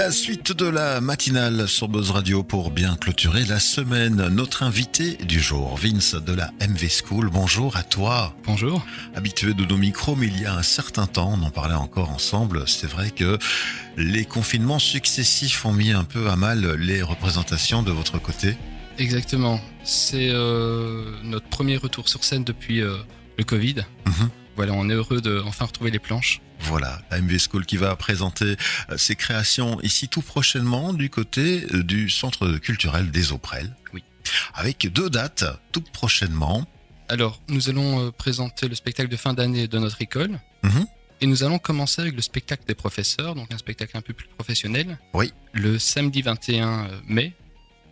La suite de la matinale sur Buzz Radio pour bien clôturer la semaine. Notre invité du jour, Vince de la MV School. Bonjour à toi. Bonjour. Habitué de nos micros, mais il y a un certain temps, on en parlait encore ensemble. C'est vrai que les confinements successifs ont mis un peu à mal les représentations de votre côté. Exactement. C'est euh, notre premier retour sur scène depuis euh, le Covid. Mhm. Voilà, on est heureux de enfin retrouver les planches. Voilà, la MV School qui va présenter euh, ses créations ici tout prochainement du côté euh, du Centre culturel des Auprelles. Oui. Avec deux dates tout prochainement. Alors, nous allons euh, présenter le spectacle de fin d'année de notre école. Mhm. Et nous allons commencer avec le spectacle des professeurs, donc un spectacle un peu plus professionnel. Oui. Le samedi 21 mai,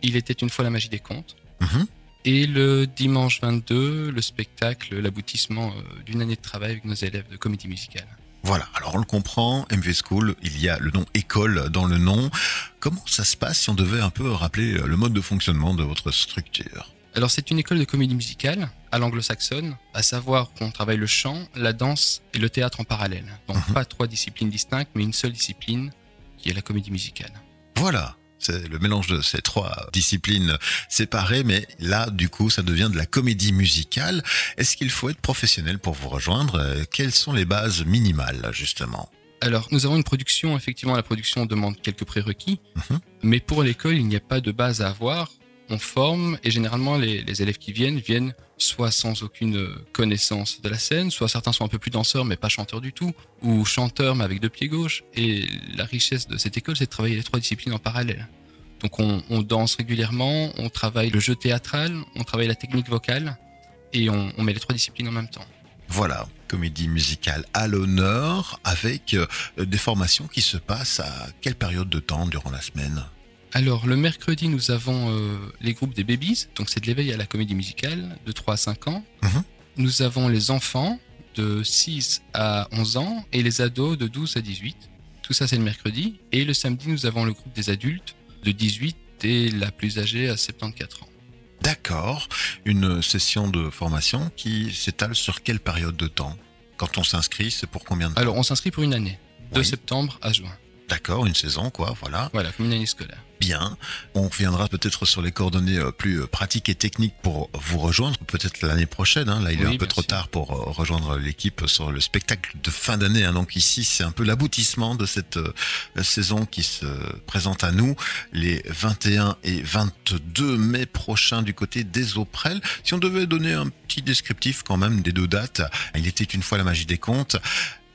il était une fois la magie des contes. Mhm. Et le dimanche 22, le spectacle, l'aboutissement d'une année de travail avec nos élèves de comédie musicale. Voilà, alors on le comprend, MV School, il y a le nom école dans le nom. Comment ça se passe si on devait un peu rappeler euh, le mode de fonctionnement de votre structure? Alors c'est une école de comédie musicale à l'anglo-saxonne, à savoir qu'on travaille le chant, la danse et le théâtre en parallèle. Donc Mhm. pas trois disciplines distinctes, mais une seule discipline qui est la comédie musicale. Voilà, c'est le mélange de ces trois disciplines séparées, mais là, du coup, ça devient de la comédie musicale. Est-ce qu'il faut être professionnel pour vous rejoindre? Euh, Quelles sont les bases minimales, justement? Alors nous avons une production, effectivement la production demande quelques prérequis, Mhm. mais pour l'école il n'y a pas de base à avoir. On forme et généralement les, élèves qui viennent viennent soit sans aucune euh, connaissance de la scène, soit certains sont un peu plus danseurs mais pas chanteurs du tout, ou chanteurs mais avec deux pieds gauches. Et la richesse de cette école c'est de travailler les trois disciplines en parallèle. Donc on, on danse régulièrement, on travaille le jeu théâtral, on travaille la technique vocale et on, on met les trois disciplines en même temps. Voilà, comédie musicale à l'honneur, avec euh, des formations qui se passent à quelle période de temps durant la semaine? Alors, le mercredi, nous avons euh, les groupes des babies, donc c'est de l'éveil à la comédie musicale, de 3 à 5 ans. Mhm. Nous avons les enfants de 6 à 11 ans et les ados de 12 à 18. Tout ça, c'est le mercredi. Et le samedi, nous avons le groupe des adultes de 18 et la plus âgée à 74 ans. D'accord, une session de formation qui s'étale sur quelle période de temps? Quand on s'inscrit, c'est pour combien de temps? Alors, on s'inscrit pour une année, de Oui. septembre à juin. D'accord, une saison, quoi, voilà. Voilà, comme une année scolaire. Bien. On reviendra peut-être sur les coordonnées euh, plus euh, pratiques et techniques pour vous rejoindre, peut-être l'année prochaine. hein. Là, il est un peu trop sûr. tard pour euh, rejoindre l'équipe sur le spectacle de fin d'année. hein. Donc ici, c'est un peu l'aboutissement de cette euh, saison qui se présente à nous les 21 et 22 mai prochains du côté des Auprelles. Si on devait donner un petit descriptif quand même des deux dates, il était une fois la magie des contes.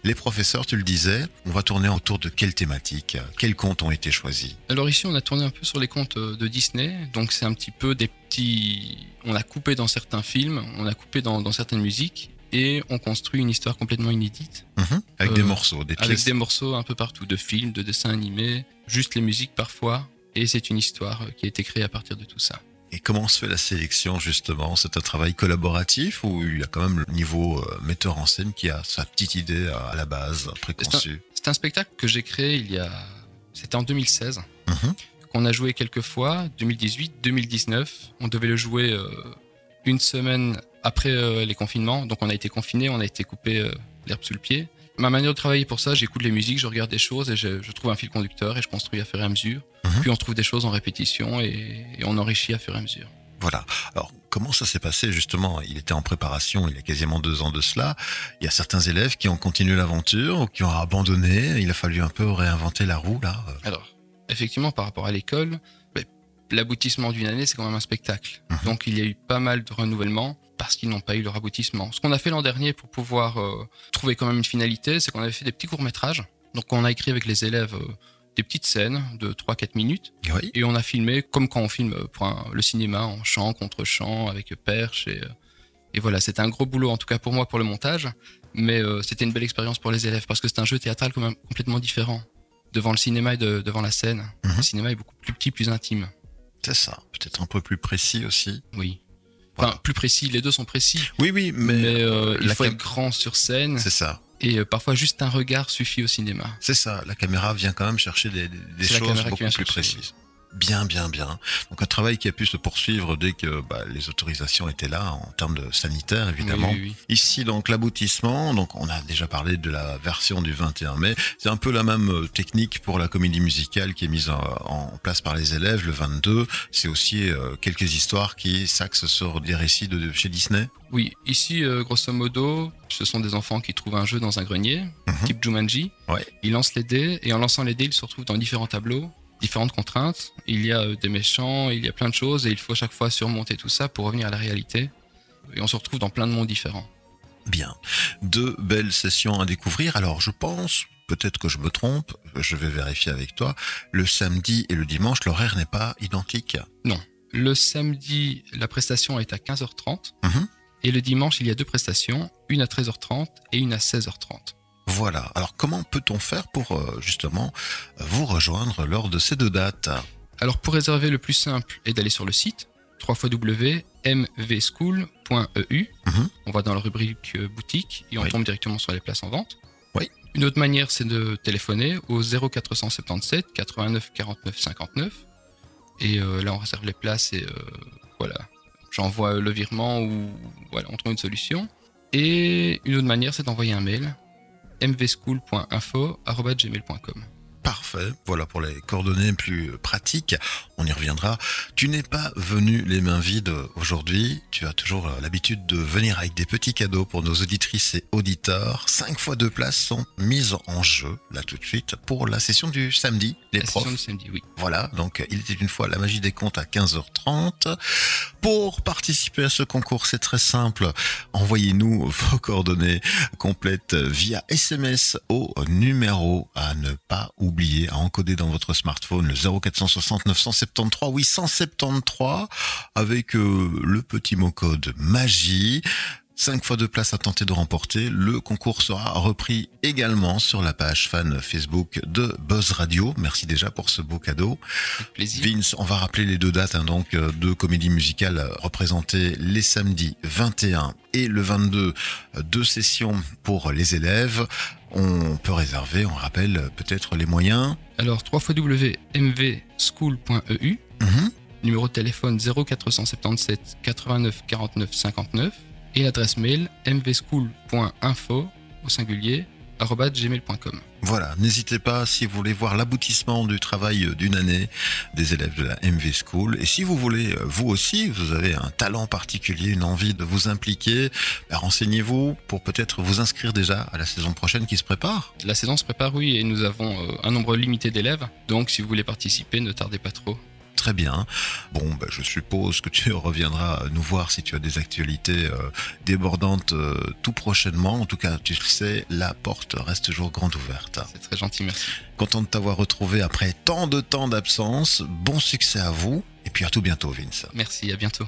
Les professeurs, tu le disais, on va tourner autour de quelle thématique Quels contes ont été choisis? Alors ici, on a tourné un peu sur les contes euh, de Disney, donc c'est un petit peu des petits... On a coupé dans certains films, on a coupé dans, dans certaines musiques, et on construit une histoire complètement inédite, Mhm. Avec Euh, des morceaux, des avec pièces. des morceaux un peu partout, de films, de dessins animés, juste les musiques parfois, et c'est une histoire euh, qui a été créée à partir de tout ça. Et comment se fait la sélection justement? C'est un travail collaboratif ou il y a quand même le niveau euh, metteur en scène qui a sa petite idée à, la base préconçue C'est un spectacle que j'ai créé il y a... C'était en 2016, Mhm. qu'on a joué quelques fois, 2018, 2019. On devait le jouer euh, une semaine après euh, les confinements. Donc on a été confiné, on a été coupé euh, l'herbe sous le pied. Ma manière de travailler pour ça, j'écoute les musiques, je regarde des choses et je, je trouve un fil conducteur et je construis à fur et à mesure. Mhm. Puis on trouve des choses en répétition et, et on enrichit à fur et à mesure. Voilà. Alors comment ça s'est passé justement? Il était en préparation il y a quasiment deux ans de cela. Il y a certains élèves qui ont continué l'aventure ou qui ont abandonné. Il a fallu un peu réinventer la roue là. Alors, effectivement, par rapport à l'école, ben, l'aboutissement d'une année, c'est quand même un spectacle. Mhm. Donc, il y a eu pas mal de renouvellements parce qu'ils n'ont pas eu leur aboutissement. Ce qu'on a fait l'an dernier pour pouvoir euh, trouver quand même une finalité, c'est qu'on avait fait des petits courts-métrages. Donc, on a écrit avec les élèves euh, des petites scènes de 3-4 minutes Oui. et on a filmé comme quand on filme pour un- le cinéma en chant contre chant avec perche et, euh, et voilà, c'était un gros boulot en tout cas pour moi pour le montage, mais euh, c'était une belle expérience pour les élèves parce que c'est un jeu théâtral quand même complètement différent devant le cinéma et de- devant la scène. Mhm. Le cinéma est beaucoup plus petit, plus intime. C'est ça. Peut-être un peu plus précis aussi. Oui. Enfin, plus précis, les deux sont précis, Oui, oui, mais, mais, euh, il la faut cam- être grand sur scène c'est ça. et euh, parfois juste un regard suffit au cinéma. C'est ça. La caméra vient quand même chercher des, des- choses beaucoup plus chercher. précises. Bien, bien, bien. Donc un travail qui a pu se poursuivre dès que bah, les autorisations étaient là en termes de sanitaire, évidemment. Oui, oui, oui. Ici, donc l'aboutissement, donc on a déjà parlé de la version du 21 mai. C'est un peu la même euh, technique pour la comédie musicale qui est mise en, en place par les élèves le 22. C'est aussi euh, quelques histoires qui s'axent sur des récits de, de chez Disney. Oui, ici, euh, grosso modo, ce sont des enfants qui trouvent un jeu dans un grenier, Mhm. type Jumanji. Ouais. Ils lancent les dés, et en lançant les dés, ils se retrouvent dans différents tableaux, différentes contraintes. Il y a euh, des méchants, il y a plein de choses, et il faut chaque fois surmonter tout ça pour revenir à la réalité. Et on se retrouve dans plein de mondes différents. Bien. Deux belles sessions à découvrir. Alors, je pense, peut-être que je me trompe, je vais vérifier avec toi, le samedi et le dimanche, l'horaire n'est pas identique. Le samedi, la prestation est à 15h30, Mhm. et le dimanche, il y a deux prestations, une à 13h30 et une à 16h30. Voilà. Alors, comment peut-on faire pour, euh, justement, vous rejoindre lors de ces deux dates? Alors pour réserver, le plus simple est d'aller sur le site www.mvschool.eu. Mhm. On va dans la rubrique euh, boutique et on Oui. tombe directement sur les places en vente. Oui. Une autre manière, c'est de téléphoner au 0477 89 49 59. Et euh, là, on réserve les places et euh, voilà. J'envoie le virement ou voilà, on trouve une solution. Et une autre manière, c'est d'envoyer un mail mvschool.info.gmail.com. Parfait. Voilà pour les coordonnées plus euh, pratiques. On y reviendra. Tu n'es pas venu les mains vides aujourd'hui. Tu as toujours euh, l'habitude de venir avec des petits cadeaux pour nos auditrices et auditeurs. Cinq fois deux places sont mises en jeu, là tout de suite, pour la session du samedi. Les La profs session du samedi, oui. Voilà, donc il était une fois la magie des comptes à 15h30. Pour participer à ce concours, c'est très simple. Envoyez-nous vos coordonnées complètes via SMS au numéro à ne pas oublier, à encoder dans votre smartphone le 0460 973 873 avec euh, le petit mot code magie. 5 fois de place à tenter de remporter. Le concours sera repris également sur la page fan Facebook de Buzz Radio. Merci déjà pour ce beau cadeau. Plaisir. Vince, on va rappeler les deux dates hein, donc euh, de comédie musicale euh, représentées les samedis 21 et le 22, euh, deux sessions pour les élèves. On peut réserver, on rappelle euh, peut-être les moyens. Alors, www.mvschool.eu, Mhm. numéro de téléphone 0477 89 49 59 et l'adresse mail mvschool.info au singulier gmail.com. Voilà, n'hésitez pas si vous voulez voir l'aboutissement du travail euh, d'une année des élèves de la MV School. Et si vous voulez, euh, vous aussi, vous avez un talent particulier, une envie de vous impliquer, ben, renseignez-vous pour peut-être vous inscrire déjà à la saison prochaine qui se prépare. La saison se prépare, oui, et nous avons euh, un nombre limité d'élèves. Donc, si vous voulez participer, ne tardez pas trop. Très bien. Bon, ben, je suppose que tu reviendras nous voir si tu as des actualités euh, débordantes euh, tout prochainement. En tout cas, tu le sais, la porte reste toujours grande ouverte. C'est très gentil, merci. Content de t'avoir retrouvé après tant de temps d'absence. Bon succès à vous et puis à tout bientôt, Vince. Merci, à bientôt.